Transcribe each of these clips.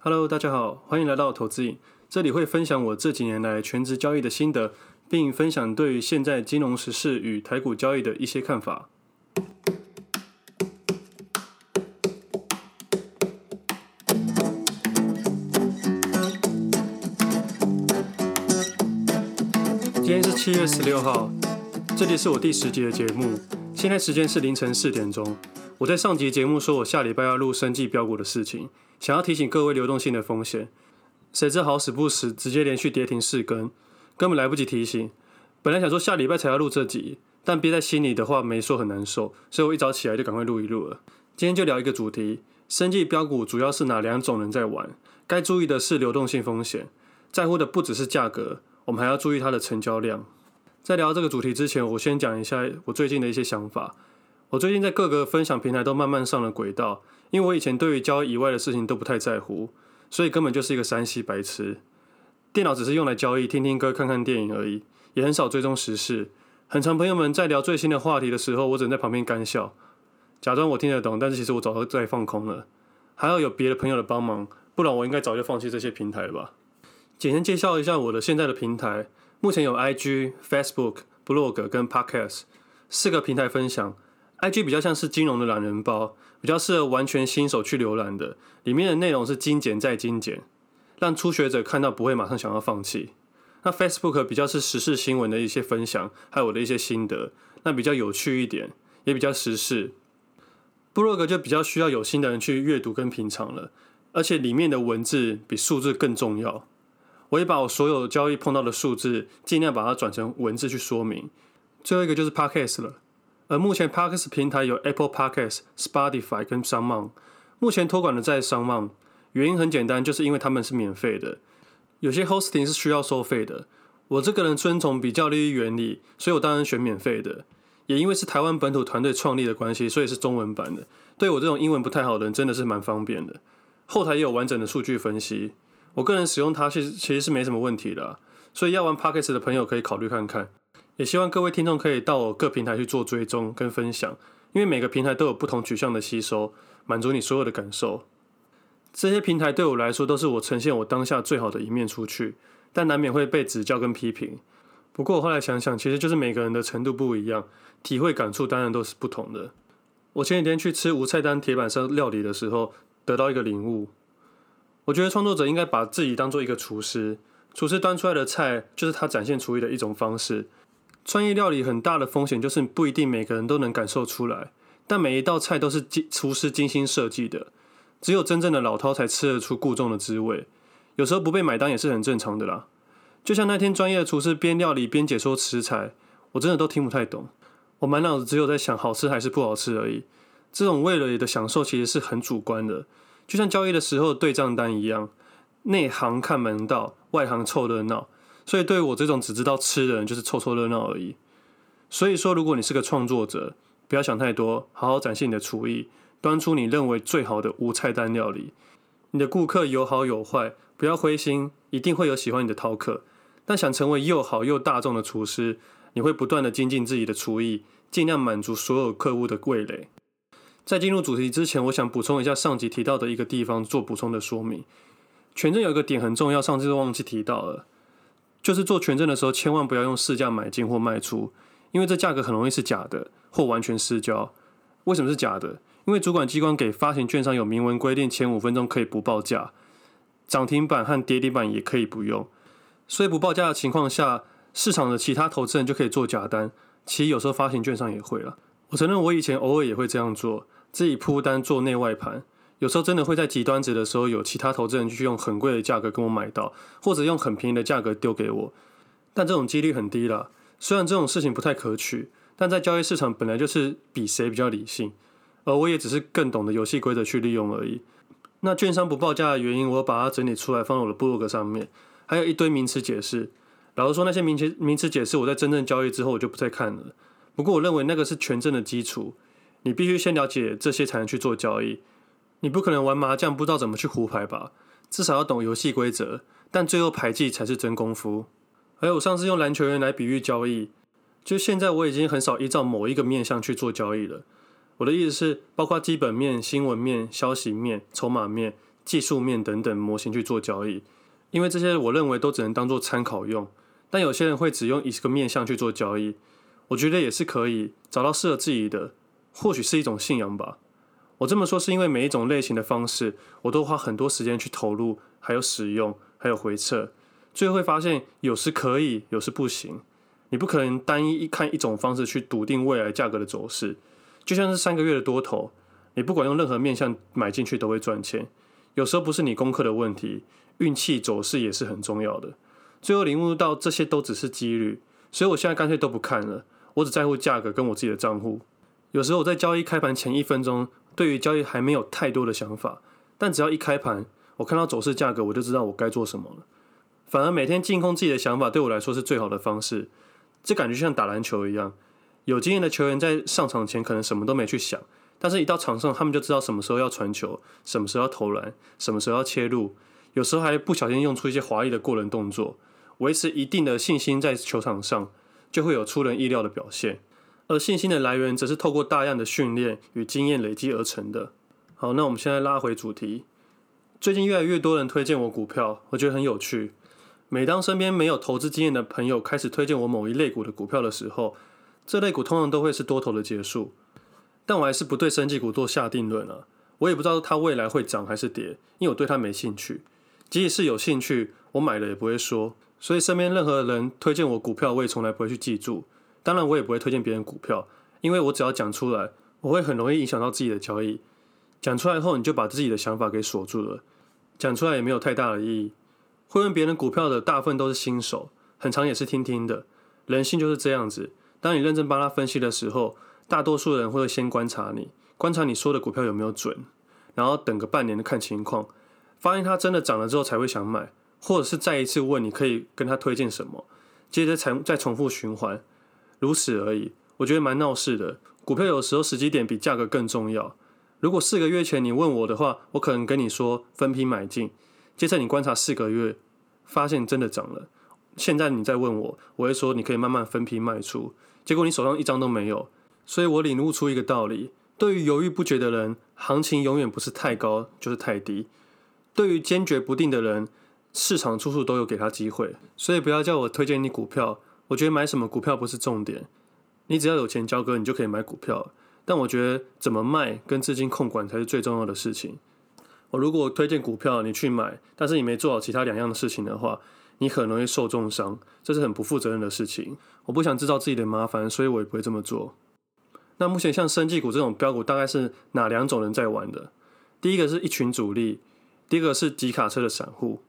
Hello，大家好，欢迎来到投资影。这里会分享我这几年来全职交易的心得，并分享对于现在金融时事与台股交易的一些看法。今天是七月十六号，这里是我第十集的节目。现在时间是凌晨四点钟。我在上集节目说我下礼拜要录生技标股的事情。想要提醒各位流动性的风险，谁知好死不死，直接连续跌停四根，根本来不及提醒。本来想说下礼拜才要录这集，但憋在心里的话没说很难受，所以我一早起来就赶快录一录了。今天就聊一个主题：生技标股主要是哪两种人在玩？该注意的是流动性风险，在乎的不只是价格，我们还要注意它的成交量。在聊这个主题之前，我先讲一下我最近的一些想法。我最近在各个分享平台都慢慢上了轨道，因为我以前对于交易以外的事情都不太在乎，所以根本就是一个山西白痴。电脑只是用来交易、听听歌、看看电影而已，也很少追踪时事。很常朋友们在聊最新的话题的时候，我只能在旁边干笑，假装我听得懂，但是其实我早就在放空了。还要有别的朋友的帮忙，不然我应该早就放弃这些平台了吧。简单介绍一下我的现在的平台，目前有 IG、Facebook、Blog 跟 Podcast 四个平台分享。IG 比较像是金融的懒人包，比较适合完全新手去浏览的。里面的内容是精简再精简，让初学者看到不会马上想要放弃。那 Facebook 比较是时事新闻的一些分享，还有我的一些心得，那比较有趣一点，也比较时事。部落格就比较需要有心的人去阅读跟品尝了，而且里面的文字比数字更重要。我也把我所有交易碰到的数字，尽量把它转成文字去说明。最后一个就是 Podcast 了。而目前 parkas 平台有 apple parkas、Spotify 跟 SoundOn，目前托管的在 SoundOn，原因很简单，就是因为他们是免费的。有些 hosting 是需要收费的。我这个人遵从比较利益原理，所以我当然选免费的。也因为是台湾本土团队创立的关系，所以是中文版的。对我这种英文不太好的人，真的是蛮方便的。后台也有完整的数据分析，我个人使用它其实其实是没什么问题的。所以要玩 parkas 的朋友可以考虑看看。也希望各位听众可以到我各平台去做追踪跟分享，因为每个平台都有不同取向的吸收，满足你所有的感受。这些平台对我来说都是我呈现我当下最好的一面出去，但难免会被指教跟批评。不过我后来想想，其实就是每个人的程度不一样，体会感触当然都是不同的。我前几天去吃无菜单铁板烧料理的时候，得到一个领悟。我觉得创作者应该把自己当做一个厨师，厨师端出来的菜就是他展现厨艺的一种方式。专业料理很大的风险就是不一定每个人都能感受出来，但每一道菜都是精厨师精心设计的，只有真正的老饕才吃得出故重的滋味。有时候不被买单也是很正常的啦。就像那天专业的厨师边料理边解说食材，我真的都听不太懂，我满脑子只有在想好吃还是不好吃而已。这种味蕾的享受其实是很主观的，就像交易的时候对账单一样，内行看门道，外行凑热闹。所以，对我这种只知道吃的人，就是凑凑热闹而已。所以说，如果你是个创作者，不要想太多，好好展现你的厨艺，端出你认为最好的无菜单料理。你的顾客有好有坏，不要灰心，一定会有喜欢你的饕客。但想成为又好又大众的厨师，你会不断的精进自己的厨艺，尽量满足所有客户的味蕾。在进入主题之前，我想补充一下上集提到的一个地方，做补充的说明。全证有一个点很重要，上次都忘记提到了。就是做权证的时候，千万不要用市价买进或卖出，因为这价格很容易是假的或完全失焦。为什么是假的？因为主管机关给发行券商有明文规定，前五分钟可以不报价，涨停板和跌停板也可以不用。所以不报价的情况下，市场的其他投资人就可以做假单。其实有时候发行券商也会了。我承认我以前偶尔也会这样做，自己铺单做内外盘。有时候真的会在极端值的时候，有其他投资人去用很贵的价格跟我买到，或者用很便宜的价格丢给我，但这种几率很低啦。虽然这种事情不太可取，但在交易市场本来就是比谁比较理性，而我也只是更懂得游戏规则去利用而已。那券商不报价的原因，我把它整理出来放在我的部落格上面，还有一堆名词解释。老实说，那些名词名词解释，我在真正交易之后我就不再看了。不过我认为那个是权证的基础，你必须先了解这些才能去做交易。你不可能玩麻将不知道怎么去胡牌吧？至少要懂游戏规则，但最后牌技才是真功夫。还有，我上次用篮球员来比喻交易，就现在我已经很少依照某一个面向去做交易了。我的意思是，包括基本面、新闻面、消息面、筹码面、技术面等等模型去做交易，因为这些我认为都只能当做参考用。但有些人会只用一个面向去做交易，我觉得也是可以找到适合自己的，或许是一种信仰吧。我这么说是因为每一种类型的方式，我都花很多时间去投入，还有使用，还有回测，最后会发现有时可以，有时不行。你不可能单一一看一种方式去笃定未来价格的走势，就像是三个月的多头，你不管用任何面向买进去都会赚钱。有时候不是你功课的问题，运气走势也是很重要的。最后领悟到这些都只是几率，所以我现在干脆都不看了，我只在乎价格跟我自己的账户。有时候我在交易开盘前一分钟。对于交易还没有太多的想法，但只要一开盘，我看到走势价格，我就知道我该做什么了。反而每天净空自己的想法，对我来说是最好的方式。这感觉像打篮球一样，有经验的球员在上场前可能什么都没去想，但是一到场上，他们就知道什么时候要传球，什么时候要投篮，什么时候要切入，有时候还不小心用出一些华丽的过人动作，维持一定的信心在球场上，就会有出人意料的表现。而信心的来源，则是透过大量的训练与经验累积而成的。好，那我们现在拉回主题。最近越来越多人推荐我股票，我觉得很有趣。每当身边没有投资经验的朋友开始推荐我某一类股的股票的时候，这类股通常都会是多头的结束。但我还是不对生技股做下定论啊。我也不知道它未来会涨还是跌，因为我对它没兴趣。即使是有兴趣，我买了也不会说。所以身边任何人推荐我股票，我也从来不会去记住。当然，我也不会推荐别人股票，因为我只要讲出来，我会很容易影响到自己的交易。讲出来后，你就把自己的想法给锁住了，讲出来也没有太大的意义。会问别人股票的大部分都是新手，很常也是听听的。人性就是这样子，当你认真帮他分析的时候，大多数人会先观察你，观察你说的股票有没有准，然后等个半年的看情况，发现它真的涨了之后才会想买，或者是再一次问你可以跟他推荐什么，接着才再重复循环。如此而已，我觉得蛮闹事的。股票有时候时机点比价格更重要。如果四个月前你问我的话，我可能跟你说分批买进。接着你观察四个月，发现真的涨了。现在你再问我，我会说你可以慢慢分批卖出。结果你手上一张都没有。所以我领悟出一个道理：对于犹豫不决的人，行情永远不是太高就是太低；对于坚决不定的人，市场处处都有给他机会。所以不要叫我推荐你股票。我觉得买什么股票不是重点，你只要有钱交割，你就可以买股票。但我觉得怎么卖跟资金控管才是最重要的事情。我如果推荐股票你去买，但是你没做好其他两样的事情的话，你可能会受重伤，这是很不负责任的事情。我不想制造自己的麻烦，所以我也不会这么做。那目前像生技股这种标股，大概是哪两种人在玩的？第一个是一群主力，第二个是集卡车的散户。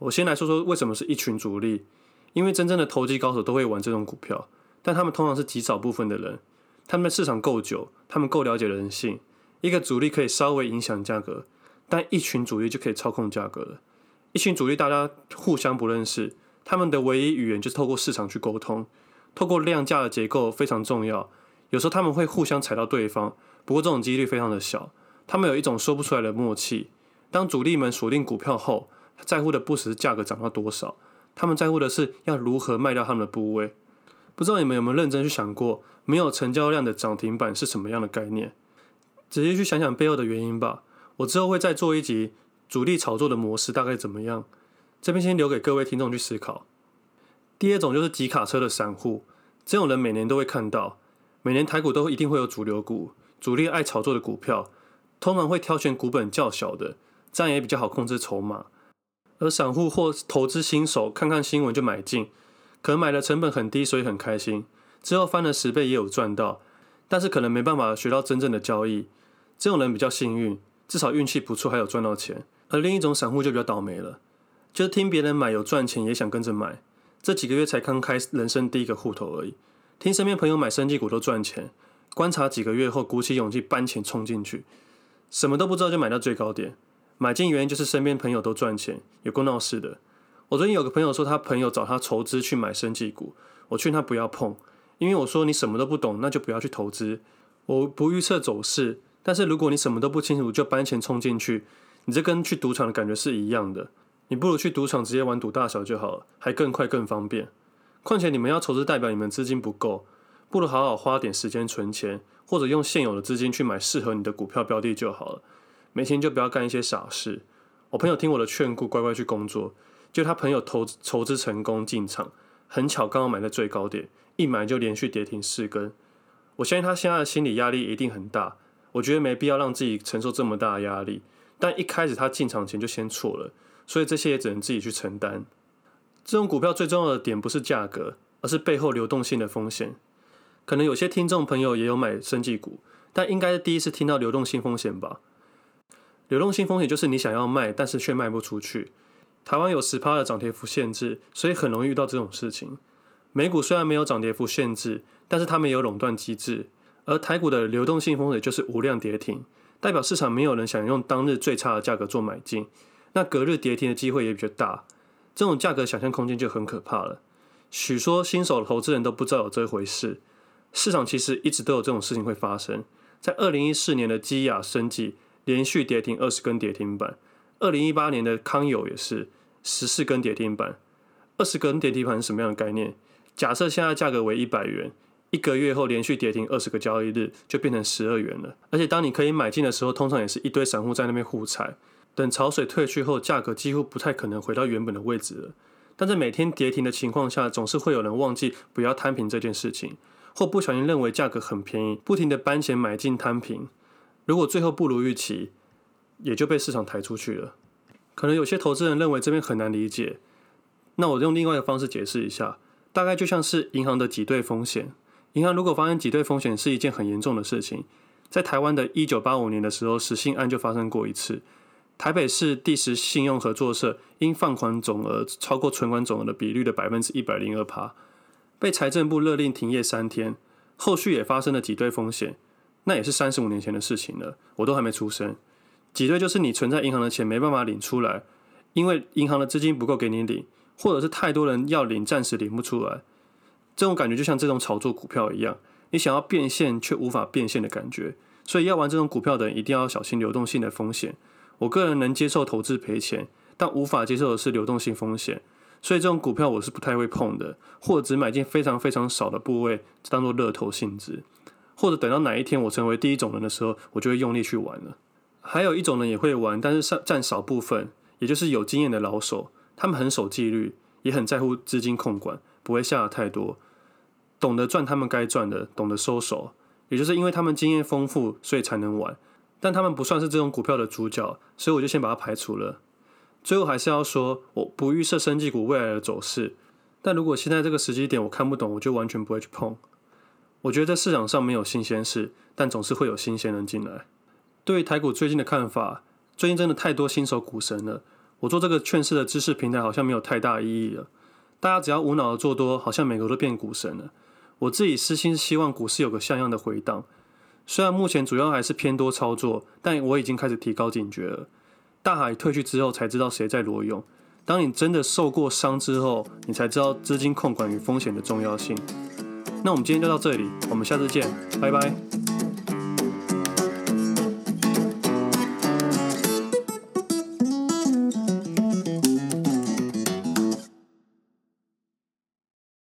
我先来说说为什么是一群主力。因为真正的投机高手都会玩这种股票，但他们通常是极少部分的人。他们的市场够久，他们够了解人性。一个主力可以稍微影响价格，但一群主力就可以操控价格了。一群主力大家互相不认识，他们的唯一语言就是透过市场去沟通，透过量价的结构非常重要。有时候他们会互相踩到对方，不过这种几率非常的小。他们有一种说不出来的默契。当主力们锁定股票后，在乎的不只是价格涨到多少。他们在乎的是要如何卖掉他们的部位。不知道你们有没有认真去想过，没有成交量的涨停板是什么样的概念？直接去想想背后的原因吧。我之后会再做一集主力炒作的模式大概怎么样。这边先留给各位听众去思考。第二种就是集卡车的散户，这种人每年都会看到，每年台股都一定会有主流股，主力爱炒作的股票，通常会挑选股本较小的，这样也比较好控制筹码。而散户或投资新手看看新闻就买进，可能买的成本很低，所以很开心。之后翻了十倍也有赚到，但是可能没办法学到真正的交易。这种人比较幸运，至少运气不错，还有赚到钱。而另一种散户就比较倒霉了，就是听别人买有赚钱，也想跟着买。这几个月才刚开人生第一个户头而已，听身边朋友买生技股都赚钱，观察几个月后鼓起勇气搬钱冲进去，什么都不知道就买到最高点。买进原因就是身边朋友都赚钱，有够闹事的。我最近有个朋友说，他朋友找他筹资去买生技股，我劝他不要碰，因为我说你什么都不懂，那就不要去投资。我不预测走势，但是如果你什么都不清楚就搬钱冲进去，你这跟去赌场的感觉是一样的。你不如去赌场直接玩赌大小就好了，还更快更方便。况且你们要筹资，代表你们资金不够，不如好好花点时间存钱，或者用现有的资金去买适合你的股票标的就好了。没钱就不要干一些傻事。我朋友听我的劝告，乖乖去工作。就他朋友投筹资成功进场，很巧刚好买在最高点，一买就连续跌停四根。我相信他现在的心理压力一定很大。我觉得没必要让自己承受这么大的压力。但一开始他进场前就先错了，所以这些也只能自己去承担。这种股票最重要的点不是价格，而是背后流动性的风险。可能有些听众朋友也有买生技股，但应该是第一次听到流动性风险吧？流动性风险就是你想要卖，但是却卖不出去。台湾有十趴的涨跌幅限制，所以很容易遇到这种事情。美股虽然没有涨跌幅限制，但是他们有垄断机制。而台股的流动性风险就是无量跌停，代表市场没有人想用当日最差的价格做买进，那隔日跌停的机会也比较大。这种价格想象空间就很可怕了。许说新手投资人都不知道有这回事，市场其实一直都有这种事情会发生。在二零一四年的基亚升级连续跌停二十根跌停板。二零一八年的康友也是十四根跌停板，二十根跌停板是什么样的概念？假设现在价格为一百元，一个月后连续跌停二十个交易日，就变成十二元了。而且当你可以买进的时候，通常也是一堆散户在那边互踩。等潮水退去后，价格几乎不太可能回到原本的位置了。但在每天跌停的情况下，总是会有人忘记不要摊平这件事情，或不小心认为价格很便宜，不停的搬钱买进摊平。如果最后不如预期，也就被市场抬出去了。可能有些投资人认为这边很难理解，那我用另外一个方式解释一下，大概就像是银行的挤兑风险。银行如果发现挤兑风险是一件很严重的事情，在台湾的一九八五年的时候，十信案就发生过一次。台北市第十信用合作社因放款总额超过存款总额的比率的百分之一百零二趴，被财政部勒令停业三天。后续也发生了挤兑风险，那也是三十五年前的事情了，我都还没出生。挤兑就是你存在银行的钱没办法领出来，因为银行的资金不够给你领，或者是太多人要领，暂时领不出来。这种感觉就像这种炒作股票一样，你想要变现却无法变现的感觉。所以要玩这种股票的人一定要小心流动性的风险。我个人能接受投资赔钱，但无法接受的是流动性风险。所以这种股票我是不太会碰的，或者只买进非常非常少的部位，当做乐透性质，或者等到哪一天我成为第一种人的时候，我就会用力去玩了。还有一种人也会玩，但是占占少部分，也就是有经验的老手，他们很守纪律，也很在乎资金控管，不会下得太多，懂得赚他们该赚的，懂得收手，也就是因为他们经验丰富，所以才能玩。但他们不算是这种股票的主角，所以我就先把它排除了。最后还是要说，我不预设生技股未来的走势，但如果现在这个时机点我看不懂，我就完全不会去碰。我觉得在市场上没有新鲜事，但总是会有新鲜人进来。对于台股最近的看法，最近真的太多新手股神了。我做这个劝世的知识平台好像没有太大意义了。大家只要无脑的做多，好像每个都变股神了。我自己私心希望股市有个像样的回荡。虽然目前主要还是偏多操作，但我已经开始提高警觉了。大海退去之后，才知道谁在裸泳。当你真的受过伤之后，你才知道资金控管与风险的重要性。那我们今天就到这里，我们下次见，拜拜。